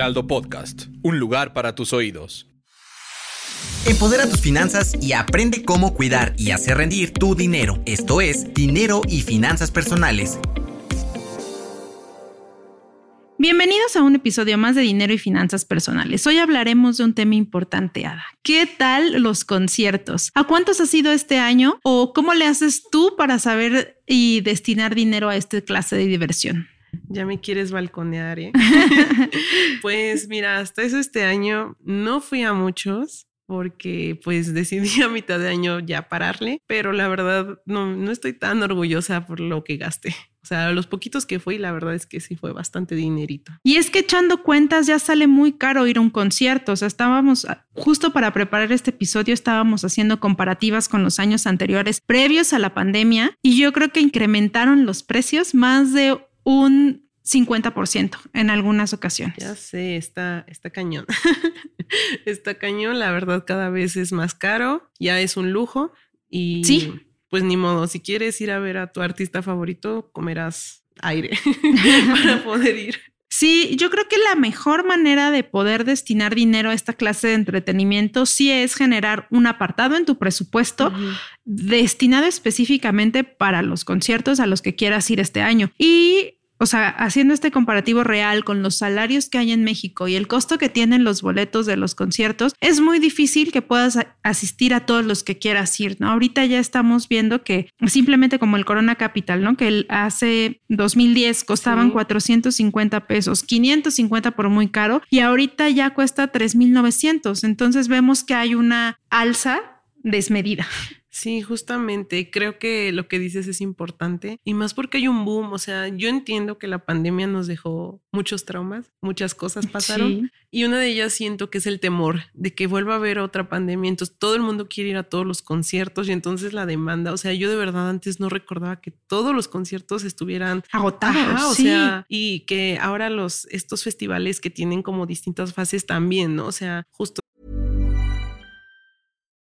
Heraldo Podcast, un lugar para tus oídos. Empodera tus finanzas y aprende cómo cuidar y hacer rendir tu dinero. Esto es Dinero y Finanzas Personales. Bienvenidos a un episodio más de Dinero y Finanzas Personales. Hoy hablaremos de un tema importante, Ada. ¿Qué tal los conciertos? ¿A cuántos has ido este año? ¿O cómo le haces tú para saber y destinar dinero a esta clase de diversión? Ya me quieres balconear, ¿eh? pues mira, hasta eso este año no fui a muchos porque pues decidí a mitad de año ya pararle, pero la verdad no, no estoy tan orgullosa por lo que gasté. O sea, los poquitos que fui, la verdad es que sí fue bastante dinerito. Y es que echando cuentas ya sale muy caro ir a un concierto. O sea, estábamos, justo para preparar este episodio, estábamos haciendo comparativas con los años anteriores previos a la pandemia y yo creo que incrementaron los precios más de un 50% en algunas ocasiones. Ya sé, está, está cañón. está cañón, la verdad cada vez es más caro, ya es un lujo y sí. pues ni modo, si quieres ir a ver a tu artista favorito, comerás aire para poder ir. Sí, yo creo que la mejor manera de poder destinar dinero a esta clase de entretenimiento sí es generar un apartado en tu presupuesto uh -huh. destinado específicamente para los conciertos a los que quieras ir este año. Y o sea, haciendo este comparativo real con los salarios que hay en México y el costo que tienen los boletos de los conciertos, es muy difícil que puedas asistir a todos los que quieras ir, ¿no? Ahorita ya estamos viendo que simplemente como el Corona Capital, ¿no? Que hace 2010 costaban sí. 450 pesos, 550 por muy caro y ahorita ya cuesta 3,900. Entonces vemos que hay una alza desmedida. Sí, justamente creo que lo que dices es importante y más porque hay un boom, o sea, yo entiendo que la pandemia nos dejó muchos traumas, muchas cosas pasaron sí. y una de ellas siento que es el temor de que vuelva a haber otra pandemia, entonces todo el mundo quiere ir a todos los conciertos y entonces la demanda, o sea, yo de verdad antes no recordaba que todos los conciertos estuvieran agotados, Ajá, o sí. sea, y que ahora los estos festivales que tienen como distintas fases también, ¿no? O sea, justo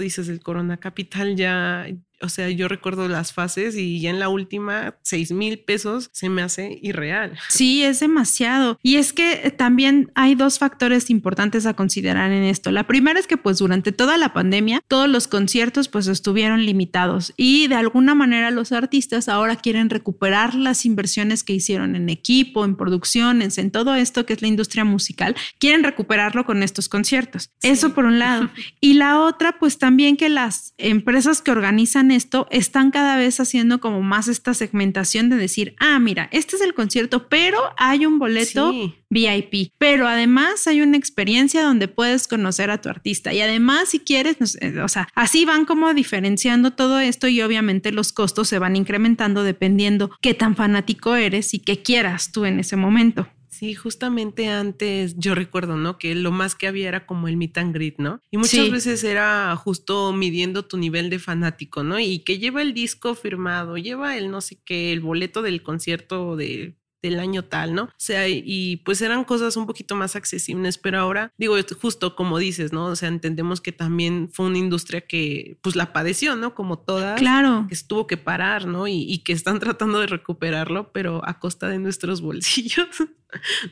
Dices el Corona Capital ya, o sea, yo recuerdo las fases y ya en la última, seis mil pesos se me hace irreal. Sí, es demasiado. Y es que también hay dos factores importantes a considerar en esto. La primera es que pues durante toda la pandemia todos los conciertos pues estuvieron limitados y de alguna manera los artistas ahora quieren recuperar las inversiones que hicieron en equipo, en producciones, en todo esto que es la industria musical, quieren recuperarlo con estos conciertos. Sí. Eso por un lado. y la otra pues también que las empresas que organizan esto están cada vez haciendo como más esta segmentación de decir, ah, mira, este es el concierto, pero hay un boleto sí. VIP, pero además hay una experiencia donde puedes conocer a tu artista y además si quieres, o sea, así van como diferenciando todo esto y obviamente los costos se van incrementando dependiendo qué tan fanático eres y qué quieras tú en ese momento. Sí, justamente antes yo recuerdo, ¿no? Que lo más que había era como el meet and greet, ¿no? Y muchas sí. veces era justo midiendo tu nivel de fanático, ¿no? Y que lleva el disco firmado, lleva el no sé qué, el boleto del concierto de del año tal, ¿no? O sea, y, pues eran cosas un poquito más accesibles, pero ahora, digo, justo como dices, ¿no? O sea, entendemos que también fue una industria que pues la padeció, ¿no? Como todas. Claro. Que estuvo que parar, ¿no? Y, y que están tratando de recuperarlo, pero a costa de nuestros bolsillos. ¿no?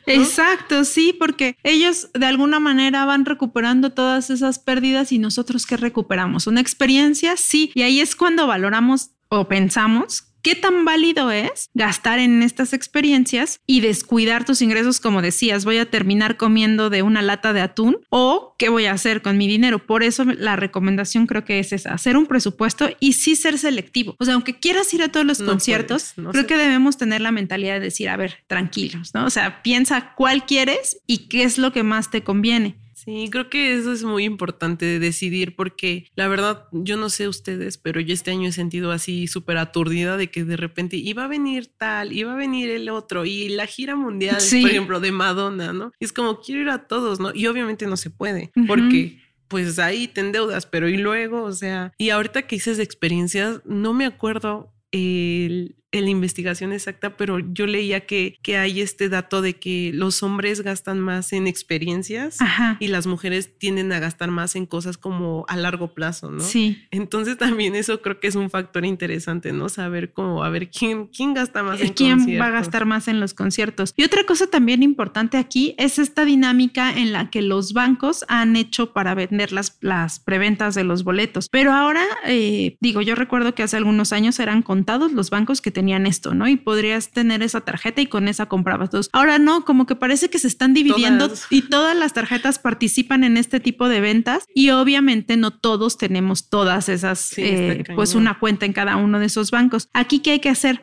Exacto, sí, porque ellos de alguna manera van recuperando todas esas pérdidas y nosotros qué recuperamos? Una experiencia, sí, y ahí es cuando valoramos o pensamos ¿Qué tan válido es gastar en estas experiencias y descuidar tus ingresos? Como decías, voy a terminar comiendo de una lata de atún o qué voy a hacer con mi dinero. Por eso la recomendación creo que es esa, hacer un presupuesto y sí ser selectivo. O sea, aunque quieras ir a todos los no conciertos, puedes, no creo sé. que debemos tener la mentalidad de decir, a ver, tranquilos, ¿no? O sea, piensa cuál quieres y qué es lo que más te conviene. Sí, creo que eso es muy importante de decidir porque la verdad, yo no sé ustedes, pero yo este año he sentido así súper aturdida de que de repente iba a venir tal, iba a venir el otro y la gira mundial, por ejemplo, de Madonna, ¿no? es como quiero ir a todos, ¿no? Y obviamente no se puede porque pues ahí te endeudas, pero y luego, o sea, y ahorita que hice experiencias, no me acuerdo el, la investigación exacta, pero yo leía que, que hay este dato de que los hombres gastan más en experiencias y las mujeres tienden a gastar más en cosas como a largo plazo, ¿no? Sí. Entonces también eso creo que es un factor interesante, ¿no? Saber cómo, a ver, quién, quién gasta más en ¿Quién va a gastar más en los conciertos? Y otra cosa también importante aquí es esta dinámica en la que los bancos han hecho para vender las, las preventas de los boletos. Pero ahora, eh, digo, yo recuerdo que hace algunos años eran contados los bancos que tenían esto, ¿no? Y podrías tener esa tarjeta y con esa comprabas dos. Ahora no, como que parece que se están dividiendo y todas las tarjetas participan en este tipo de ventas y obviamente no todos tenemos todas esas, eh, pues una cuenta en cada uno de esos bancos. Aquí, ¿qué hay que hacer?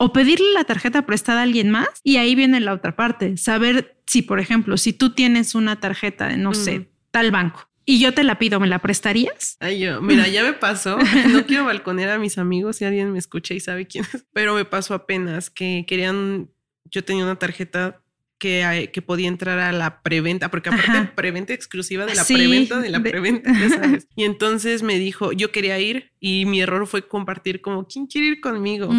o pedirle la tarjeta prestada a alguien más y ahí viene la otra parte, saber si, por ejemplo, si tú tienes una tarjeta de, no sé, mm. tal banco y yo te la pido, ¿me la prestarías? Ay, yo, mira, ya me pasó. No quiero balconear a mis amigos si alguien me escucha y sabe quién es, pero me pasó apenas que querían, yo tenía una tarjeta que, que podía entrar a la preventa, porque aparte preventa exclusiva de la preventa de la preventa, ¿sabes? Y entonces me dijo, yo quería ir y mi error fue compartir como, ¿quién quiere ir conmigo?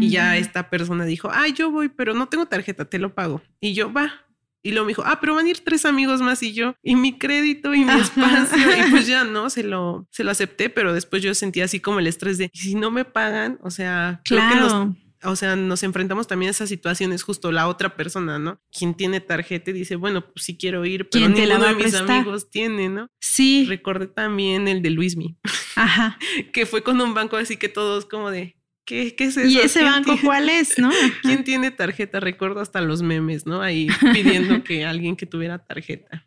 Y ya mm. esta persona dijo, ay, yo voy, pero no tengo tarjeta, te lo pago. Y yo, va, y luego me dijo, ah, pero van a ir tres amigos más y yo, y mi crédito y mi espacio. y pues ya no, se lo, se lo acepté, pero después yo sentía así como el estrés de, si no me pagan? O sea, claro. o sea, nos enfrentamos también a esas situaciones, justo la otra persona, ¿no? Quien tiene tarjeta y dice, bueno, pues sí quiero ir, pero ninguno de mis amigos tiene, ¿no? Sí. Recordé también el de Luismi. Ajá. que fue con un banco así que todos como de, ¿Qué, es eso? ¿Y ese banco cuál es, no? ¿Quién tiene tarjeta? Recuerdo hasta los memes, ¿no? Ahí pidiendo que alguien que tuviera tarjeta.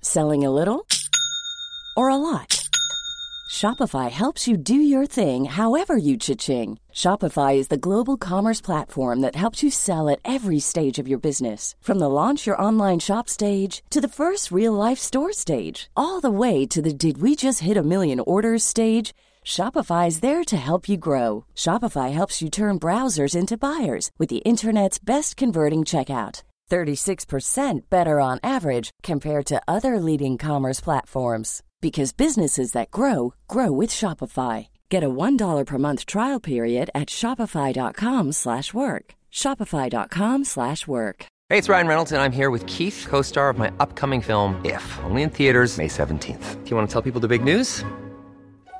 Selling a little or a lot? Shopify helps you do your thing however you cha-ching. Shopify is the global commerce platform that helps you sell at every stage of your business. From the launch your online shop stage to the first real life store stage, all the way to the did we just hit a million orders stage. Shopify is there to help you grow. Shopify helps you turn browsers into buyers with the internet's best converting checkout. 36% better on average compared to other leading commerce platforms because businesses that grow grow with Shopify. Get a $1 per month trial period at shopify.com/work. shopify.com/work. Hey, it's Ryan Reynolds and I'm here with Keith, co-star of my upcoming film If, only in theaters May 17th. Do you want to tell people the big news?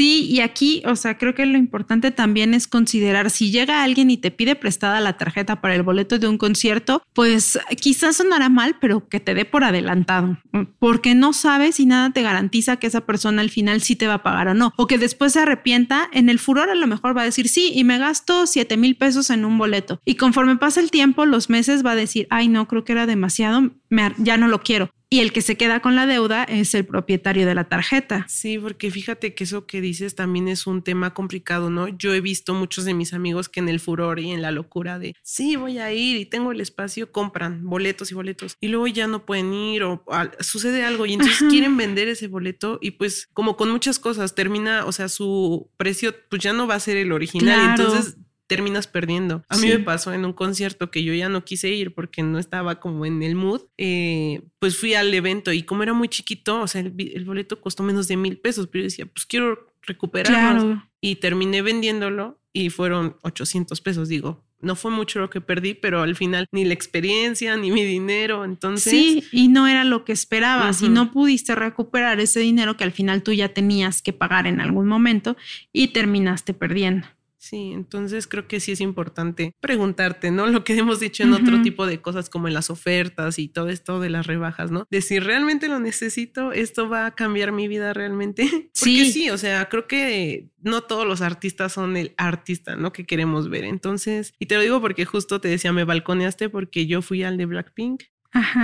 Sí, y aquí, o sea, creo que lo importante también es considerar si llega alguien y te pide prestada la tarjeta para el boleto de un concierto, pues quizás sonará mal, pero que te dé por adelantado, porque no sabes y nada te garantiza que esa persona al final sí te va a pagar o no, o que después se arrepienta, en el furor a lo mejor va a decir, sí, y me gasto 7 mil pesos en un boleto. Y conforme pasa el tiempo, los meses va a decir, ay, no, creo que era demasiado, ya no lo quiero y el que se queda con la deuda es el propietario de la tarjeta. Sí, porque fíjate que eso que dices también es un tema complicado, ¿no? Yo he visto muchos de mis amigos que en el furor y en la locura de, sí, voy a ir y tengo el espacio, compran boletos y boletos y luego ya no pueden ir o, sucede algo y entonces quieren vender ese boleto y pues como con muchas cosas termina, o sea, su precio pues ya no va a ser el original, entonces terminas perdiendo. A mí me pasó en un concierto que yo ya no quise ir porque no estaba como en el mood, eh, pues fui al evento y como era muy chiquito, o sea, el, boleto costó menos de mil pesos, pero yo decía, pues quiero recuperarlo. Y terminé vendiéndolo y fueron 800 pesos, digo. No fue mucho lo que perdí, pero al final ni la experiencia ni mi dinero, entonces... Sí, y no era lo que esperabas y no pudiste recuperar ese dinero que al final tú ya tenías que pagar en algún momento y terminaste perdiendo. Sí, entonces creo que sí es importante preguntarte, ¿no? Lo que hemos dicho en otro tipo de cosas como en las ofertas y todo esto de las rebajas, ¿no? De si realmente lo necesito, esto va a cambiar mi vida realmente. Porque sí, sí o sea, creo que no todos los artistas son el artista, ¿no? Que queremos ver. Entonces, y te lo digo porque justo te decía, me balconeaste porque yo fui al de Blackpink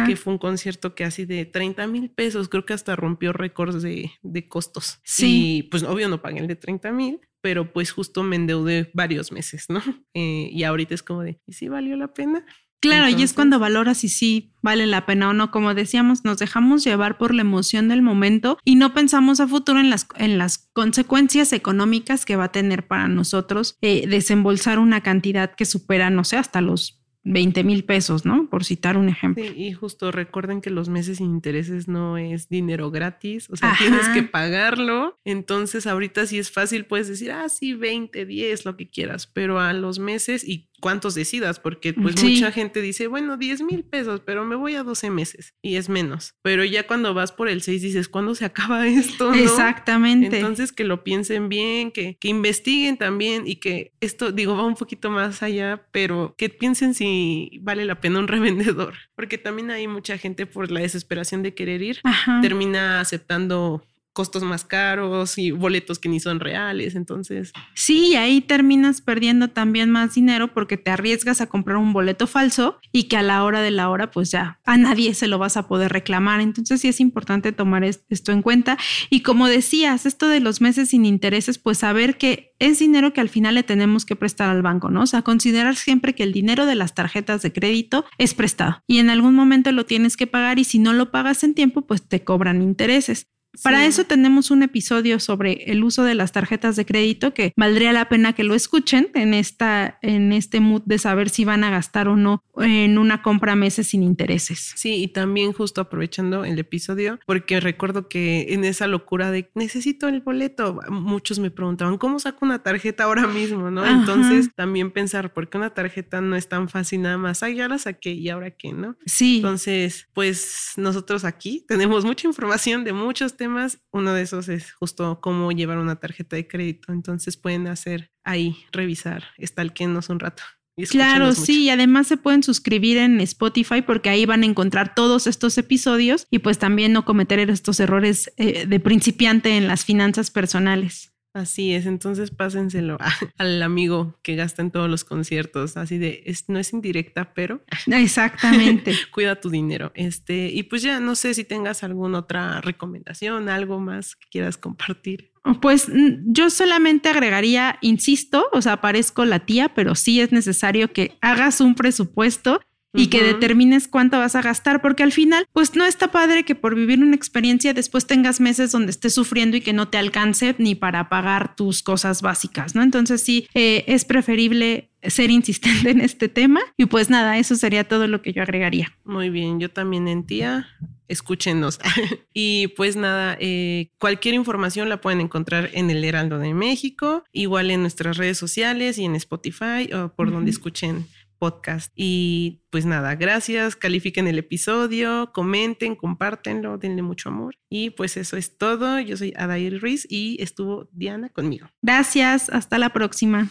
que fue un concierto que así de 30 mil pesos, creo que hasta rompió récords de, de, costos. Sí. Y pues obvio no pagué el de 30 mil, pero pues justo me endeudé varios meses, ¿no? Eh, y ahorita es como de, ¿y si valió la pena? Claro, y es cuando valoras si sí vale la pena o no. Como decíamos, nos dejamos llevar por la emoción del momento y no pensamos a futuro en las, en las consecuencias económicas que va a tener para nosotros eh, desembolsar una cantidad que supera, no sé, hasta los 20 mil pesos, ¿no? Por citar un ejemplo. Sí, y justo recuerden que los meses sin intereses no es dinero gratis, o sea, tienes que pagarlo. Entonces, ahorita sí es fácil, puedes decir, ah, sí, 20, 10, lo que quieras, pero a los meses y cuántos decidas, porque pues mucha gente dice, bueno, 10 mil pesos, pero me voy a 12 meses y es menos. Pero ya cuando vas por el 6 dices, ¿cuándo se acaba esto? Exactamente. Entonces que lo piensen bien, que, que investiguen también y que esto, digo, va un poquito más allá, pero que piensen si vale la pena un revendedor, porque también hay mucha gente por la desesperación de querer ir, termina aceptando costos más caros y boletos que ni son reales, entonces. Sí, ahí terminas perdiendo también más dinero porque te arriesgas a comprar un boleto falso y que a la hora de la hora pues ya a nadie se lo vas a poder reclamar. Entonces sí es importante tomar esto en cuenta. Y como decías, esto de los meses sin intereses, pues saber que es dinero que al final le tenemos que prestar al banco, ¿no? O sea, considerar siempre que el dinero de las tarjetas de crédito es prestado y en algún momento lo tienes que pagar y si no lo pagas en tiempo, pues te cobran intereses. Para eso tenemos un episodio sobre el uso de las tarjetas de crédito que valdría la pena que lo escuchen en esta en este mood de saber si van a gastar o no en una compra a meses sin intereses. Sí, y también justo aprovechando el episodio porque recuerdo que en esa locura de necesito el boleto, muchos me preguntaban, ¿cómo saco una tarjeta ahora mismo, no? Entonces, también pensar por qué una tarjeta no es tan fácil nada más, ay, ya la saqué y ahora qué, ¿no? Sí. Entonces, pues nosotros aquí tenemos mucha información de muchos temas uno de esos es justo cómo llevar una tarjeta de crédito. Entonces pueden hacer ahí, revisar, estalquenos un rato. Claro, sí, y además se pueden suscribir en Spotify porque ahí van a encontrar todos estos episodios y pues también no cometer estos errores eh, de principiante en las finanzas personales. Así es, entonces pásenselo al amigo que gasta en todos los conciertos, así de, es, no es indirecta, pero... Exactamente. cuida tu dinero. Este, y pues ya no sé si tengas alguna otra recomendación, algo más que quieras compartir. Pues yo solamente agregaría, insisto, o sea, parezco la tía, pero sí es necesario que hagas un presupuesto y que determines cuánto vas a gastar, porque al final, pues no está padre que por vivir una experiencia después tengas meses donde estés sufriendo y que no te alcance ni para pagar tus cosas básicas, ¿no? Entonces sí, eh, es preferible ser insistente en este tema y pues nada, eso sería todo lo que yo agregaría. Muy bien, yo también en tía, escúchenos. y pues nada, eh, cualquier información la pueden encontrar en el Heraldo de México, igual en nuestras redes sociales y en Spotify o por donde escuchen podcast. Y pues nada, gracias, califiquen el episodio, comenten, compártenlo, denle mucho amor. Y pues eso es todo. Yo soy Adair Ruiz y estuvo Diana conmigo. Gracias, hasta la próxima.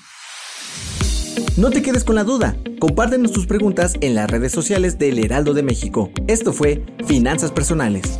No te quedes con la duda. Compártenos tus preguntas en las redes sociales del Heraldo de México. Esto fue Finanzas Personales.